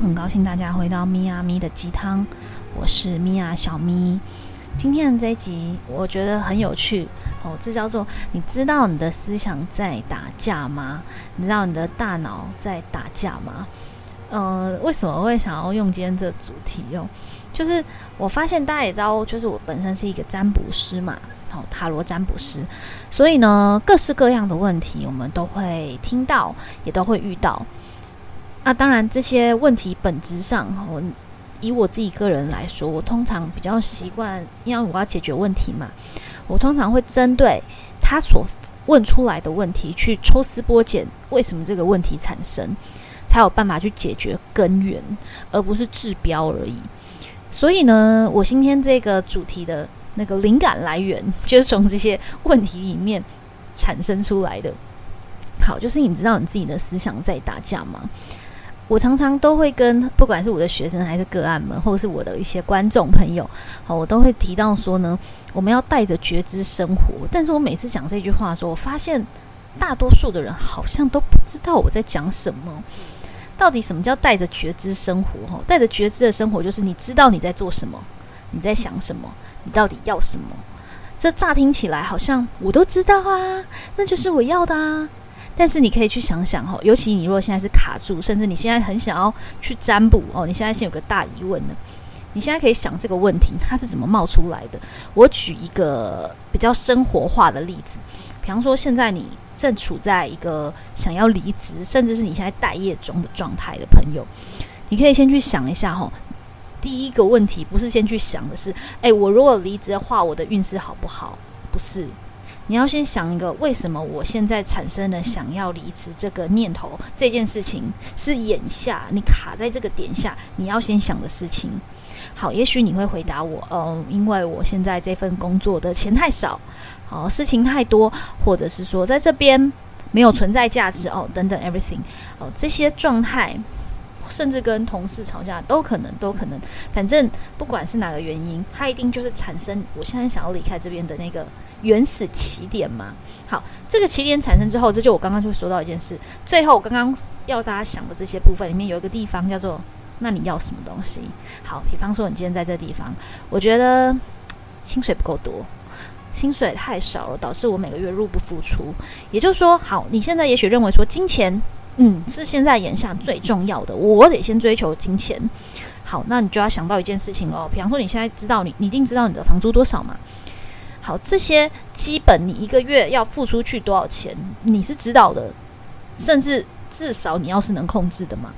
很高兴大家回到咪呀咪的鸡汤，我是咪呀小咪。今天的这一集我觉得很有趣哦，这叫做你知道你的思想在打架吗？你知道你的大脑在打架吗？呃，为什么会想要用今天这主题哦？就是我发现大家也知道，就是我本身是一个占卜师嘛，哦，塔罗占卜师，所以呢，各式各样的问题我们都会听到，也都会遇到。那当然，这些问题本质上，我以我自己个人来说，我通常比较习惯，因为我要解决问题嘛，我通常会针对他所问出来的问题去抽丝剥茧，为什么这个问题产生，才有办法去解决根源，而不是治标而已。所以呢，我今天这个主题的那个灵感来源，就是从这些问题里面产生出来的。好，就是你知道你自己的思想在打架吗？我常常都会跟不管是我的学生还是个案们，或者是我的一些观众朋友，好，我都会提到说呢，我们要带着觉知生活。但是我每次讲这句话的时候，我发现大多数的人好像都不知道我在讲什么。到底什么叫带着觉知生活？哈，带着觉知的生活，就是你知道你在做什么，你在想什么，你到底要什么。这乍听起来好像我都知道啊，那就是我要的啊。但是你可以去想想哈，尤其你如果现在是卡住，甚至你现在很想要去占卜哦，你现在先有个大疑问呢。你现在可以想这个问题，它是怎么冒出来的？我举一个比较生活化的例子，比方说现在你正处在一个想要离职，甚至是你现在待业中的状态的朋友，你可以先去想一下哈。第一个问题不是先去想的是，诶，我如果离职的话，我的运势好不好？不是。你要先想一个，为什么我现在产生了想要离职这个念头？这件事情是眼下你卡在这个点下，你要先想的事情。好，也许你会回答我，嗯，因为我现在这份工作的钱太少，好，事情太多，或者是说在这边没有存在价值哦，等等，everything，哦，这些状态。甚至跟同事吵架都可能，都可能。反正不管是哪个原因，它一定就是产生我现在想要离开这边的那个原始起点嘛。好，这个起点产生之后，这就我刚刚就说到一件事。最后，我刚刚要大家想的这些部分里面，有一个地方叫做“那你要什么东西？”好，比方说你今天在这地方，我觉得薪水不够多，薪水太少了，导致我每个月入不敷出。也就是说，好，你现在也许认为说金钱。嗯，是现在眼下最重要的。我得先追求金钱。好，那你就要想到一件事情喽。比方说，你现在知道你，你一定知道你的房租多少嘛？好，这些基本你一个月要付出去多少钱，你是知道的。甚至至少你要是能控制的嘛。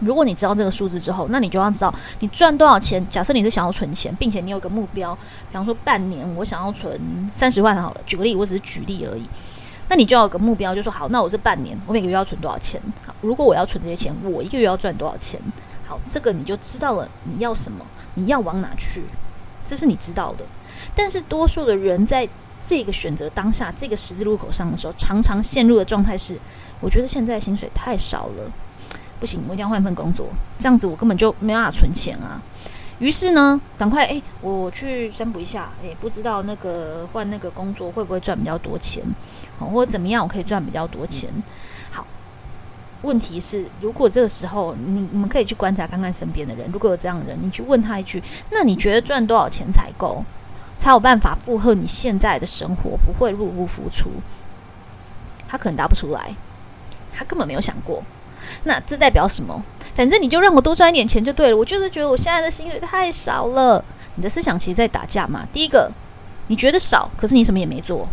如果你知道这个数字之后，那你就要知道你赚多少钱。假设你是想要存钱，并且你有个目标，比方说半年我想要存三十万好了。举个例，我只是举例而已。那你就要有个目标，就说好，那我这半年我每个月要存多少钱？好，如果我要存这些钱，我一个月要赚多少钱？好，这个你就知道了你要什么，你要往哪去，这是你知道的。但是多数的人在这个选择当下这个十字路口上的时候，常常陷入的状态是：我觉得现在薪水太少了，不行，我一定要换份工作，这样子我根本就没办法存钱啊。于是呢，赶快哎，我去占卜一下，哎，不知道那个换那个工作会不会赚比较多钱，哦，或者怎么样，我可以赚比较多钱。好，问题是，如果这个时候你你们可以去观察看看身边的人，如果有这样的人，你去问他一句，那你觉得赚多少钱才够，才有办法负荷你现在的生活，不会入不敷出？他可能答不出来，他根本没有想过。那这代表什么？反正你就让我多赚一点钱就对了。我就是觉得我现在的薪水太少了。你的思想其实在打架嘛。第一个，你觉得少，可是你什么也没做。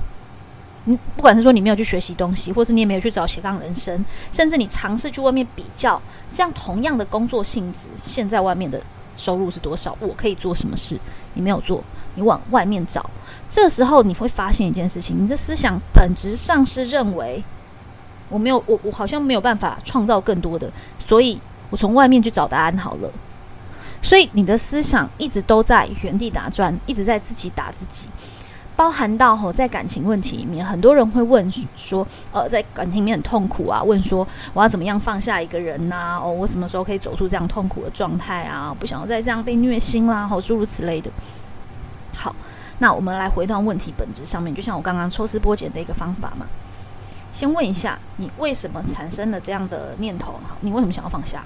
你不管是说你没有去学习东西，或是你也没有去找斜杠人生，甚至你尝试去外面比较，这样同样的工作性质，现在外面的收入是多少？我可以做什么事？你没有做，你往外面找。这时候你会发现一件事情：你的思想本质上是认为。我没有，我我好像没有办法创造更多的，所以我从外面去找答案好了。所以你的思想一直都在原地打转，一直在自己打自己。包含到吼，在感情问题里面，很多人会问说，呃，在感情里面很痛苦啊，问说我要怎么样放下一个人呐？哦，我什么时候可以走出这样痛苦的状态啊？不想要再这样被虐心啦，吼，诸如此类的。好，那我们来回到问题本质上面，就像我刚刚抽丝剥茧的一个方法嘛。先问一下，你为什么产生了这样的念头？好，你为什么想要放下？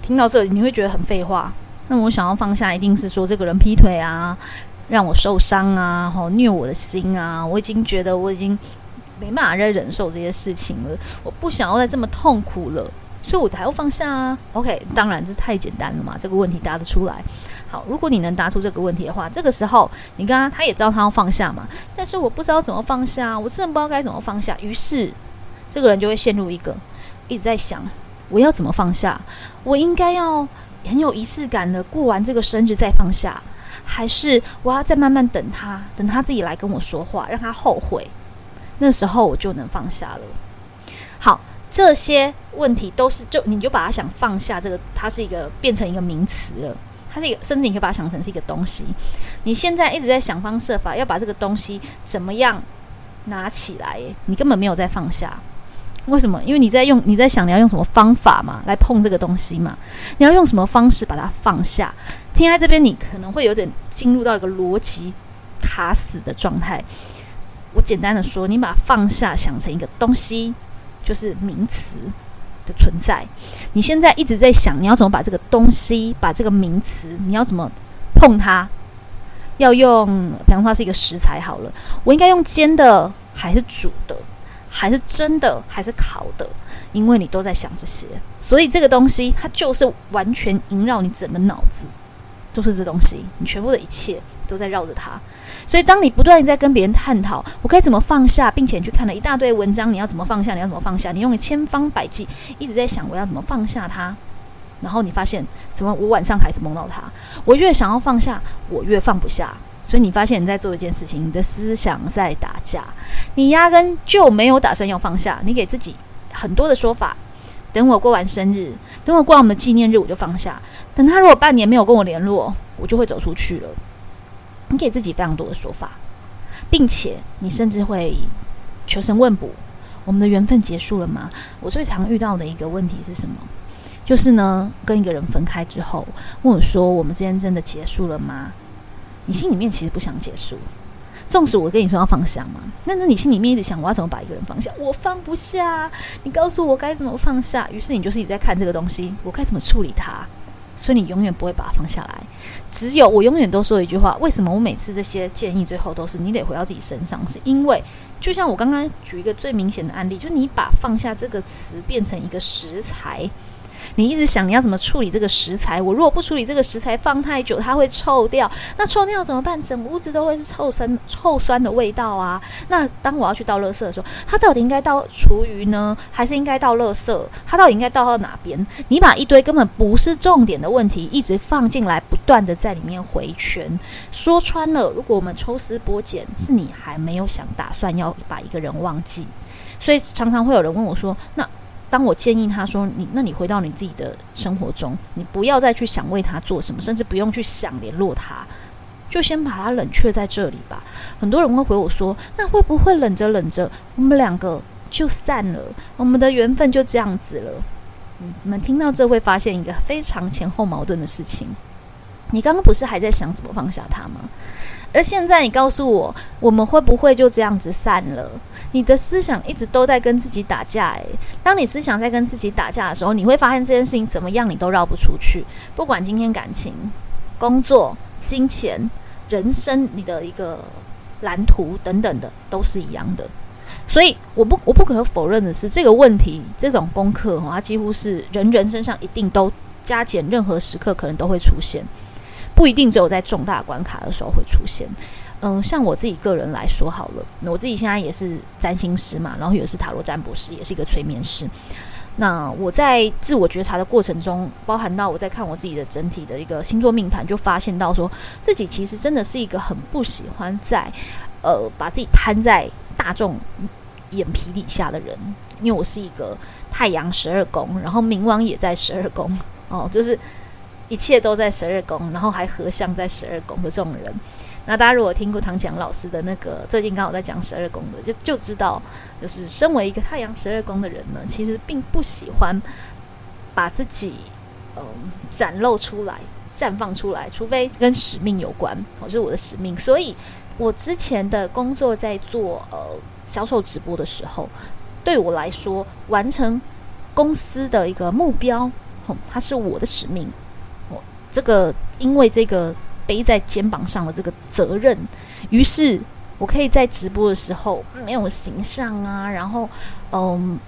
听到这，你会觉得很废话。那我想要放下，一定是说这个人劈腿啊，让我受伤啊，吼虐我的心啊，我已经觉得我已经没办法再忍受这些事情了，我不想要再这么痛苦了，所以我才要放下啊。OK，当然这太简单了嘛，这个问题答得出来。好，如果你能答出这个问题的话，这个时候你刚刚他也知道他要放下嘛，但是我不知道怎么放下，我真的不知道该怎么放下，于是这个人就会陷入一个一直在想我要怎么放下，我应该要。很有仪式感的过完这个生日再放下，还是我要再慢慢等他，等他自己来跟我说话，让他后悔，那时候我就能放下了。好，这些问题都是就你就把它想放下，这个它是一个变成一个名词了，它是一个甚至你可以把它想成是一个东西。你现在一直在想方设法要把这个东西怎么样拿起来，你根本没有在放下。为什么？因为你在用，你在想你要用什么方法嘛，来碰这个东西嘛？你要用什么方式把它放下？听在这边，你可能会有点进入到一个逻辑卡死的状态。我简单的说，你把放下想成一个东西，就是名词的存在。你现在一直在想，你要怎么把这个东西，把这个名词，你要怎么碰它？要用，比方说它是一个食材好了，我应该用煎的还是煮的？还是蒸的，还是烤的？因为你都在想这些，所以这个东西它就是完全萦绕你整个脑子，就是这东西，你全部的一切都在绕着它。所以当你不断在跟别人探讨我该怎么放下，并且去看了一大堆文章，你要怎么放下？你要怎么放下？你用千方百计一直在想我要怎么放下它，然后你发现怎么我晚上还是梦到它？我越想要放下，我越放不下。所以你发现你在做一件事情，你的思想在打架，你压根就没有打算要放下。你给自己很多的说法，等我过完生日，等我过完我们的纪念日，我就放下。等他如果半年没有跟我联络，我就会走出去了。你给自己非常多的说法，并且你甚至会求神问卜：我们的缘分结束了吗？我最常遇到的一个问题是什么？就是呢，跟一个人分开之后，问我说：我们之间真的结束了吗？你心里面其实不想结束，纵使我跟你说要放下嘛，那那你心里面一直想我要怎么把一个人放下，我放不下。你告诉我该怎么放下，于是你就是一直在看这个东西，我该怎么处理它，所以你永远不会把它放下来。只有我永远都说一句话：为什么我每次这些建议最后都是你得回到自己身上？是因为就像我刚刚举一个最明显的案例，就你把放下这个词变成一个食材。你一直想你要怎么处理这个食材？我如果不处理这个食材，放太久它会臭掉。那臭掉怎么办？整屋子都会是臭酸、臭酸的味道啊！那当我要去倒垃圾的时候，它到底应该倒厨余呢，还是应该倒垃圾？它到底应该倒到哪边？你把一堆根本不是重点的问题一直放进来，不断的在里面回圈。说穿了，如果我们抽丝剥茧，是你还没有想打算要把一个人忘记，所以常常会有人问我说：“那？”当我建议他说：“你，那你回到你自己的生活中，你不要再去想为他做什么，甚至不用去想联络他，就先把他冷却在这里吧。”很多人会回我说：“那会不会冷着冷着，我们两个就散了？我们的缘分就这样子了？”嗯，你们听到这会发现一个非常前后矛盾的事情。你刚刚不是还在想怎么放下他吗？而现在你告诉我，我们会不会就这样子散了？你的思想一直都在跟自己打架，诶，当你思想在跟自己打架的时候，你会发现这件事情怎么样，你都绕不出去。不管今天感情、工作、金钱、人生，你的一个蓝图等等的，都是一样的。所以，我不我不可否认的是，这个问题这种功课哈，它几乎是人人身上一定都加减，任何时刻可能都会出现，不一定只有在重大关卡的时候会出现。嗯，像我自己个人来说好了，我自己现在也是占星师嘛，然后也是塔罗占卜师，也是一个催眠师。那我在自我觉察的过程中，包含到我在看我自己的整体的一个星座命盘，就发现到说自己其实真的是一个很不喜欢在呃把自己摊在大众眼皮底下的人，因为我是一个太阳十二宫，然后冥王也在十二宫哦，就是一切都在十二宫，然后还合相在十二宫的这种人。那大家如果听过唐强老师的那个最近刚好在讲十二宫的，就就知道，就是身为一个太阳十二宫的人呢，其实并不喜欢把自己嗯展露出来、绽放出来，除非跟使命有关，哦，就是我的使命。所以我之前的工作在做呃销售直播的时候，对我来说，完成公司的一个目标，哦，它是我的使命。我这个因为这个背在肩膀上的这个责任，于是我可以在直播的时候没有形象啊，然后嗯，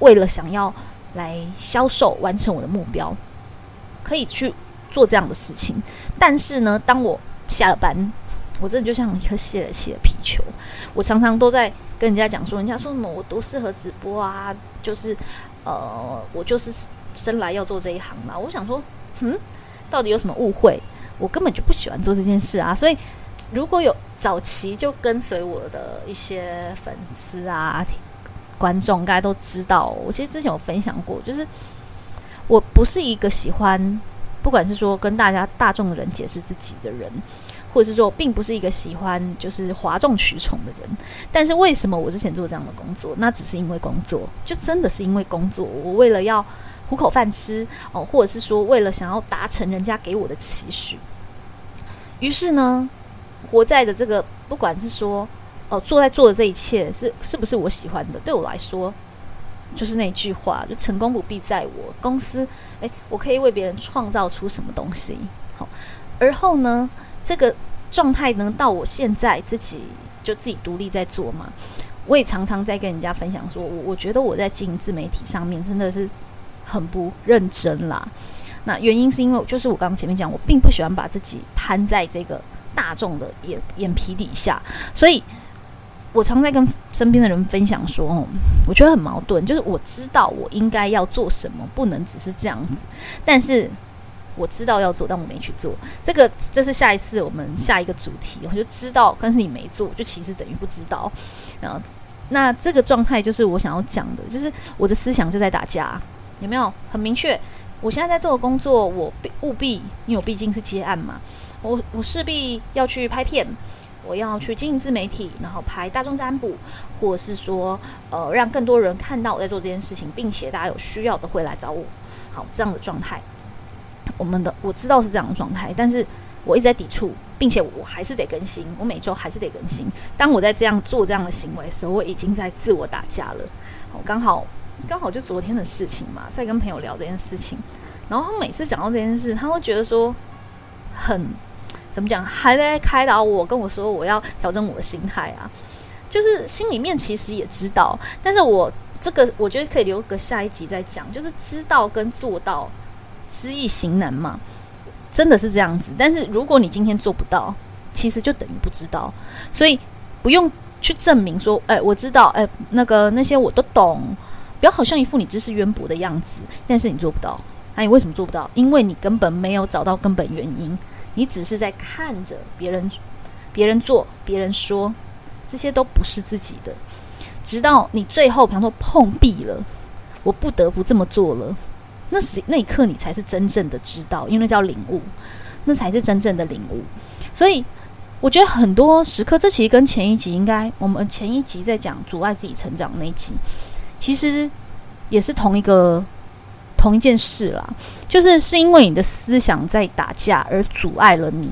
为了想要来销售完成我的目标，可以去做这样的事情。但是呢，当我下了班，我真的就像一颗泄了气的皮球。我常常都在跟人家讲说，人家说什么我多适合直播啊，就是呃，我就是生来要做这一行嘛。我想说，嗯，到底有什么误会？我根本就不喜欢做这件事啊。所以，如果有早期就跟随我的一些粉丝啊、观众，大家都知道，我其实之前有分享过，就是我不是一个喜欢，不管是说跟大家大众的人解释自己的人。或者是说，并不是一个喜欢就是哗众取宠的人，但是为什么我之前做这样的工作？那只是因为工作，就真的是因为工作。我为了要糊口饭吃哦，或者是说为了想要达成人家给我的期许，于是呢，活在的这个，不管是说哦，做在做的这一切是是不是我喜欢的，对我来说，就是那句话，就成功不必在我公司。诶，我可以为别人创造出什么东西？好，而后呢？这个状态能，到我现在自己就自己独立在做嘛，我也常常在跟人家分享说，我我觉得我在经营自媒体上面真的是很不认真啦。那原因是因为就是我刚刚前面讲，我并不喜欢把自己摊在这个大众的眼眼皮底下，所以我常在跟身边的人分享说，哦，我觉得很矛盾，就是我知道我应该要做什么，不能只是这样子，但是。我知道要做，但我没去做。这个这是下一次我们下一个主题，我就知道，但是你没做，就其实等于不知道。然后，那这个状态就是我想要讲的，就是我的思想就在打架，有没有很明确？我现在在做的工作，我必务必，因为我毕竟是接案嘛，我我势必要去拍片，我要去经营自媒体，然后拍大众占卜，或者是说，呃，让更多人看到我在做这件事情，并且大家有需要的会来找我。好，这样的状态。我们的我知道是这样的状态，但是我一直在抵触，并且我还是得更新，我每周还是得更新。当我在这样做这样的行为的时候，我已经在自我打架了。我刚好刚好就昨天的事情嘛，在跟朋友聊这件事情，然后他每次讲到这件事，他会觉得说很怎么讲，还在开导我，跟我说我要调整我的心态啊，就是心里面其实也知道，但是我这个我觉得可以留个下一集再讲，就是知道跟做到。知易行难嘛，真的是这样子。但是如果你今天做不到，其实就等于不知道，所以不用去证明说，哎，我知道，哎，那个那些我都懂，不要好像一副你知识渊博的样子。但是你做不到，那你为什么做不到？因为你根本没有找到根本原因，你只是在看着别人，别人做，别人说，这些都不是自己的。直到你最后，比方说碰壁了，我不得不这么做了。那时那一刻，你才是真正的知道，因为那叫领悟，那才是真正的领悟。所以，我觉得很多时刻，这其实跟前一集应该，我们前一集在讲阻碍自己成长那一集，其实也是同一个同一件事啦。就是是因为你的思想在打架而阻碍了你。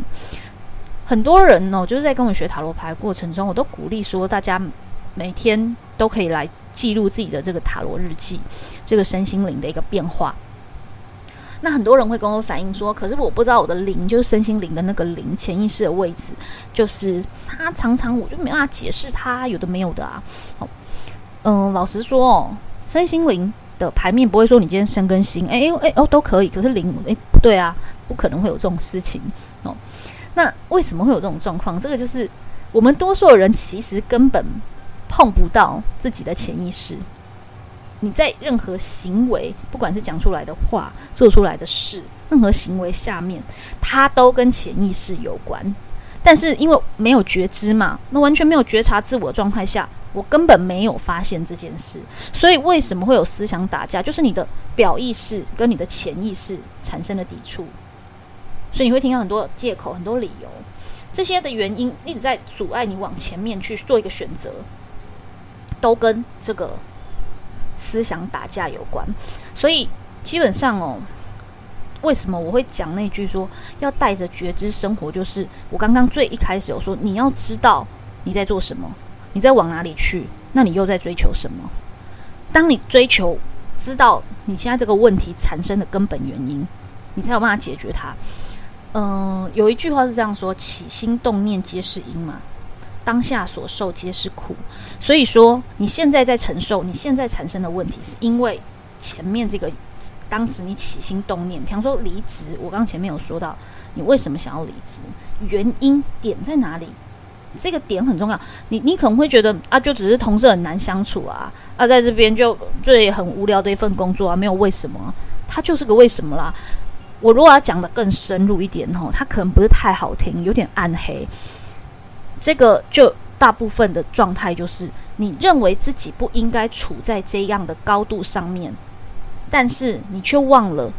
很多人呢，就是在跟我学塔罗牌过程中，我都鼓励说，大家每天都可以来记录自己的这个塔罗日记，这个身心灵的一个变化。那很多人会跟我反映说，可是我不知道我的灵就是身心灵的那个灵潜意识的位置，就是他常常我就没办法解释他有的没有的啊。哦，嗯，老实说哦，身心灵的牌面不会说你今天生跟心，哎哎哦都可以，可是灵哎不对啊，不可能会有这种事情哦。那为什么会有这种状况？这个就是我们多数人其实根本碰不到自己的潜意识。你在任何行为，不管是讲出来的话、做出来的事，任何行为下面，它都跟潜意识有关。但是因为没有觉知嘛，那完全没有觉察自我状态下，我根本没有发现这件事。所以为什么会有思想打架？就是你的表意识跟你的潜意识产生了抵触。所以你会听到很多借口、很多理由，这些的原因一直在阻碍你往前面去做一个选择，都跟这个。思想打架有关，所以基本上哦，为什么我会讲那句说要带着觉知生活？就是我刚刚最一开始有说，你要知道你在做什么，你在往哪里去，那你又在追求什么？当你追求知道你现在这个问题产生的根本原因，你才有办法解决它。嗯，有一句话是这样说：起心动念皆是因嘛，当下所受皆是苦。所以说，你现在在承受，你现在产生的问题，是因为前面这个当时你起心动念，比方说离职，我刚刚前面有说到，你为什么想要离职，原因点在哪里？这个点很重要。你你可能会觉得啊，就只是同事很难相处啊，啊，在这边就最很无聊的一份工作啊，没有为什么，它就是个为什么啦。我如果要讲的更深入一点吼，它可能不是太好听，有点暗黑。这个就大部分的状态就是，你认为自己不应该处在这样的高度上面，但是你却忘了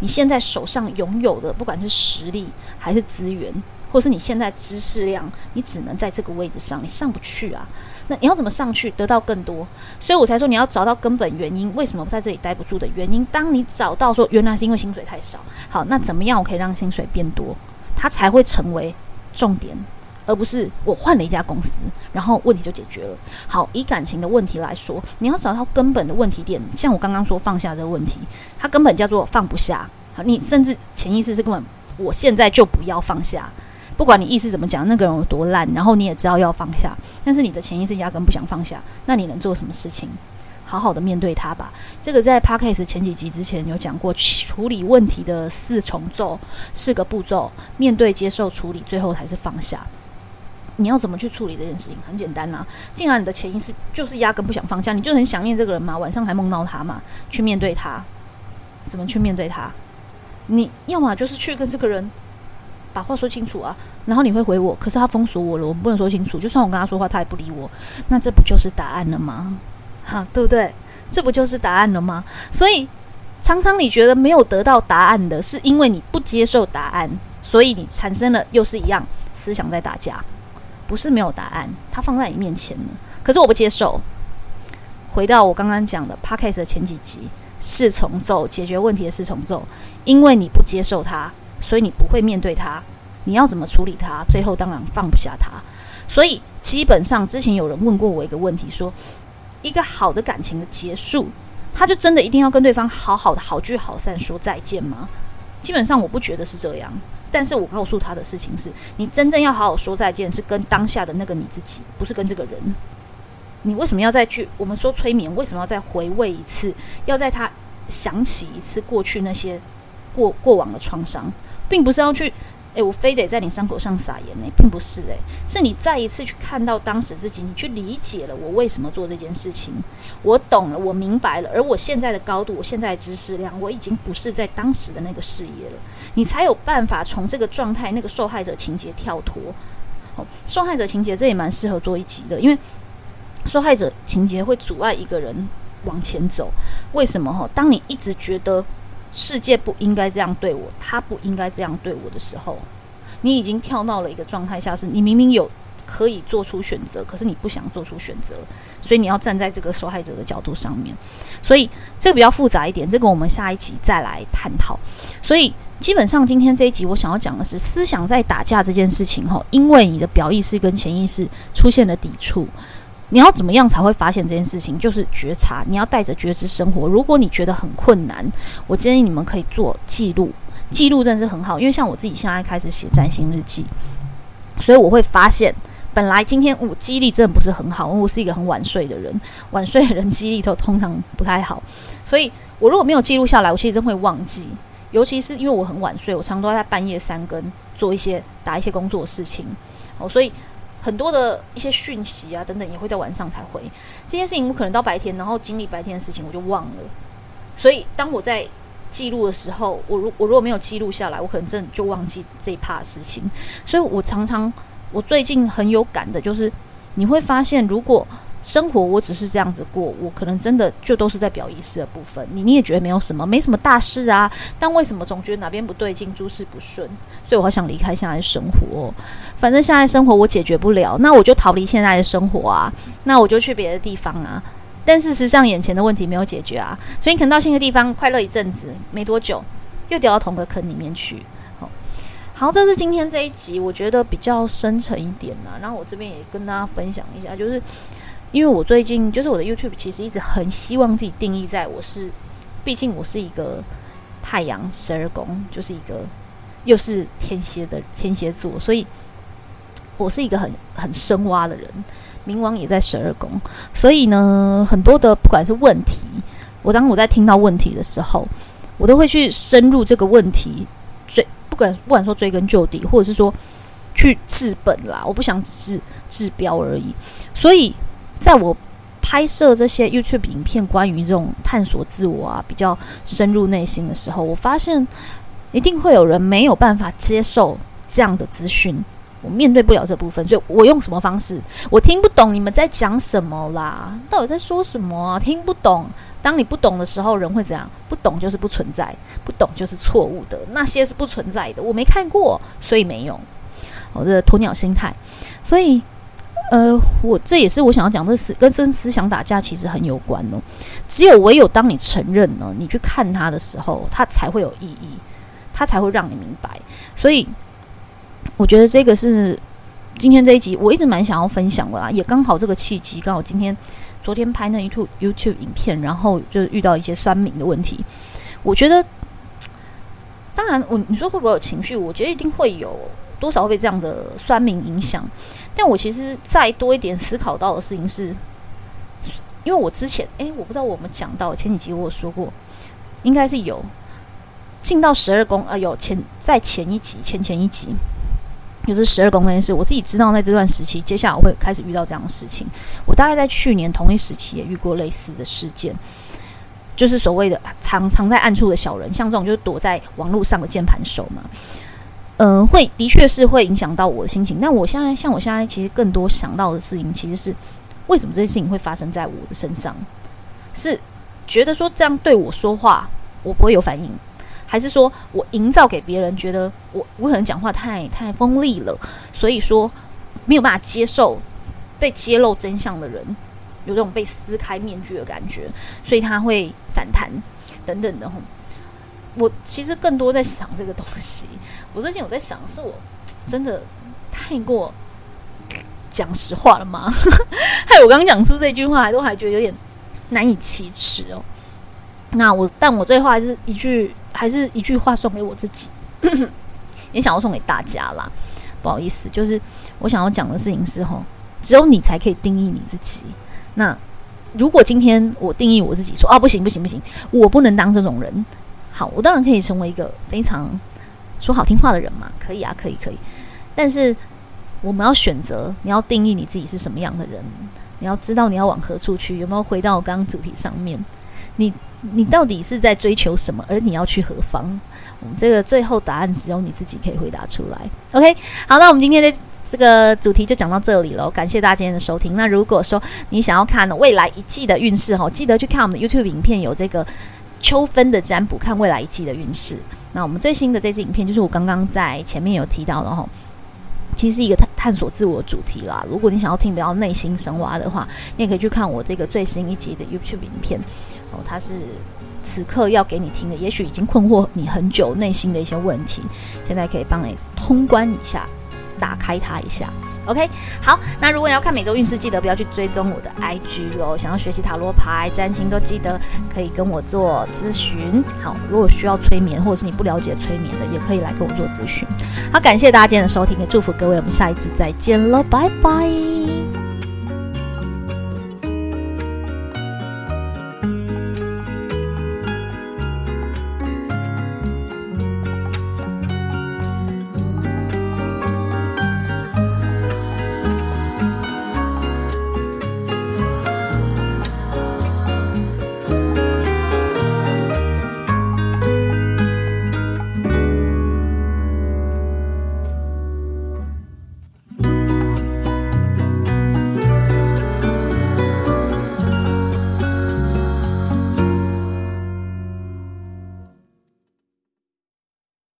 你现在手上拥有的，不管是实力还是资源，或是你现在知识量，你只能在这个位置上，你上不去啊。那你要怎么上去得到更多？所以我才说你要找到根本原因，为什么在这里待不住的原因。当你找到说原来是因为薪水太少，好，那怎么样我可以让薪水变多？它才会成为重点，而不是我换了一家公司，然后问题就解决了。好，以感情的问题来说，你要找到根本的问题点，像我刚刚说放下这个问题，它根本叫做放不下。好，你甚至潜意识是根本我现在就不要放下。不管你意思怎么讲，那个人有多烂，然后你也知道要放下，但是你的潜意识压根不想放下，那你能做什么事情？好好的面对他吧。这个在 p a d k a s 前几集之前有讲过，处理问题的四重奏，四个步骤：面对、接受、处理，最后才是放下。你要怎么去处理这件事情？很简单呐，既然你的潜意识就是压根不想放下，你就很想念这个人嘛，晚上还梦到他嘛，去面对他。怎么去面对他？你要么就是去跟这个人。把话说清楚啊，然后你会回我，可是他封锁我了，我不能说清楚。就算我跟他说话，他也不理我，那这不就是答案了吗？哈，对不对？这不就是答案了吗？所以常常你觉得没有得到答案的，是因为你不接受答案，所以你产生了又是一样思想在打架，不是没有答案，它放在你面前了，可是我不接受。回到我刚刚讲的 p a d k a s 的前几集，四重奏解决问题的四重奏，因为你不接受它。所以你不会面对他，你要怎么处理他？最后当然放不下他。所以基本上之前有人问过我一个问题，说一个好的感情的结束，他就真的一定要跟对方好好的好聚好散说再见吗？基本上我不觉得是这样。但是我告诉他的事情是，你真正要好好说再见，是跟当下的那个你自己，不是跟这个人。你为什么要再去？我们说催眠，为什么要再回味一次？要在他想起一次过去那些过过往的创伤？并不是要去，诶，我非得在你伤口上撒盐呢，并不是诶，是你再一次去看到当时自己，你去理解了我为什么做这件事情，我懂了，我明白了，而我现在的高度，我现在的知识量，我已经不是在当时的那个视野了，你才有办法从这个状态，那个受害者情节跳脱。哦，受害者情节这也蛮适合做一集的，因为受害者情节会阻碍一个人往前走。为什么？哈，当你一直觉得。世界不应该这样对我，他不应该这样对我的时候，你已经跳到了一个状态下，是你明明有可以做出选择，可是你不想做出选择，所以你要站在这个受害者的角度上面。所以这个比较复杂一点，这个我们下一集再来探讨。所以基本上今天这一集我想要讲的是思想在打架这件事情，哈，因为你的表意识跟潜意识出现了抵触。你要怎么样才会发现这件事情？就是觉察，你要带着觉知生活。如果你觉得很困难，我建议你们可以做记录，记录真的是很好。因为像我自己现在开始写占星日记，所以我会发现，本来今天我记忆力真的不是很好，因为我是一个很晚睡的人，晚睡的人记忆力都通常不太好。所以我如果没有记录下来，我其实真会忘记。尤其是因为我很晚睡，我常常都在半夜三更做一些打一些工作的事情哦，所以。很多的一些讯息啊，等等，也会在晚上才回。这件事情我可能到白天，然后经历白天的事情，我就忘了。所以当我在记录的时候，我如我如果没有记录下来，我可能真的就忘记这一趴的事情。所以我常常，我最近很有感的就是，你会发现，如果生活我只是这样子过，我可能真的就都是在表意识的部分。你你也觉得没有什么，没什么大事啊。但为什么总觉得哪边不对劲，诸事不顺？所以我好想离开现在的生活。反正现在生活我解决不了，那我就逃离现在的生活啊。那我就去别的地方啊。但事实上，眼前的问题没有解决啊。所以你可能到新的地方快乐一阵子，没多久又掉到同个坑里面去。好，好，这是今天这一集，我觉得比较深沉一点啊。然后我这边也跟大家分享一下，就是。因为我最近就是我的 YouTube 其实一直很希望自己定义在我是，毕竟我是一个太阳十二宫，就是一个又是天蝎的天蝎座，所以我是一个很很深挖的人。冥王也在十二宫，所以呢，很多的不管是问题，我当我在听到问题的时候，我都会去深入这个问题，追不管不管说追根究底，或者是说去治本啦，我不想只是治标而已。所以，在我拍摄这些 YouTube 影片，关于这种探索自我啊，比较深入内心的时候，我发现一定会有人没有办法接受这样的资讯。我面对不了这部分，所以我用什么方式？我听不懂你们在讲什么啦，到底在说什么？听不懂。当你不懂的时候，人会怎样？不懂就是不存在，不懂就是错误的，那些是不存在的。我没看过，所以没用。我的鸵鸟心态，所以，呃，我这也是我想要讲，这思跟真思想打架其实很有关哦。只有唯有当你承认了，你去看它的时候，它才会有意义，它才会让你明白。所以。我觉得这个是今天这一集，我一直蛮想要分享的啦，也刚好这个契机，刚好今天昨天拍那一套 YouTube 影片，然后就遇到一些酸民的问题。我觉得，当然，我你说会不会有情绪？我觉得一定会有，多少会被这样的酸民影响。但我其实再多一点思考到的事情是，因为我之前，诶，我不知道我们讲到前几集我有说过，应该是有进到十二宫啊，有前在前一集、前前一集。就是十二宫那件事，我自己知道，在这段时期，接下来我会开始遇到这样的事情。我大概在去年同一时期也遇过类似的事件，就是所谓的藏藏在暗处的小人，像这种就是躲在网络上的键盘手嘛。嗯，会的确是会影响到我的心情。但我现在，像我现在，其实更多想到的事情，其实是为什么这件事情会发生在我的身上？是觉得说这样对我说话，我不会有反应。还是说我营造给别人觉得我我可能讲话太太锋利了，所以说没有办法接受被揭露真相的人有这种被撕开面具的感觉，所以他会反弹等等的。我其实更多在想这个东西。我最近有在想，是我真的太过讲实话了吗？害我刚刚讲出这句话，还都还觉得有点难以启齿哦。那我，但我最后还是一句。还是一句话送给我自己，也想要送给大家啦。不好意思，就是我想要讲的事情是：吼，只有你才可以定义你自己。那如果今天我定义我自己，说啊，不行不行不行，我不能当这种人。好，我当然可以成为一个非常说好听话的人嘛，可以啊，可以可以。但是我们要选择，你要定义你自己是什么样的人，你要知道你要往何处去，有没有回到我刚刚主题上面？你。你到底是在追求什么？而你要去何方？我们这个最后答案只有你自己可以回答出来。OK，好，那我们今天的这个主题就讲到这里了。感谢大家今天的收听。那如果说你想要看未来一季的运势哈，记得去看我们的 YouTube 影片，有这个秋分的占卜，看未来一季的运势。那我们最新的这支影片就是我刚刚在前面有提到的哈，其实是一个探探索自我主题啦。如果你想要听比较内心深挖的话，你也可以去看我这个最新一集的 YouTube 影片。哦，它是此刻要给你听的，也许已经困惑你很久内心的一些问题，现在可以帮你通关一下，打开它一下。OK，好，那如果你要看每周运势，记得不要去追踪我的 IG 哦。想要学习塔罗牌、占星，都记得可以跟我做咨询。好，如果需要催眠，或者是你不了解催眠的，也可以来跟我做咨询。好，感谢大家今天的收听，也祝福各位，我们下一次再见了，拜拜。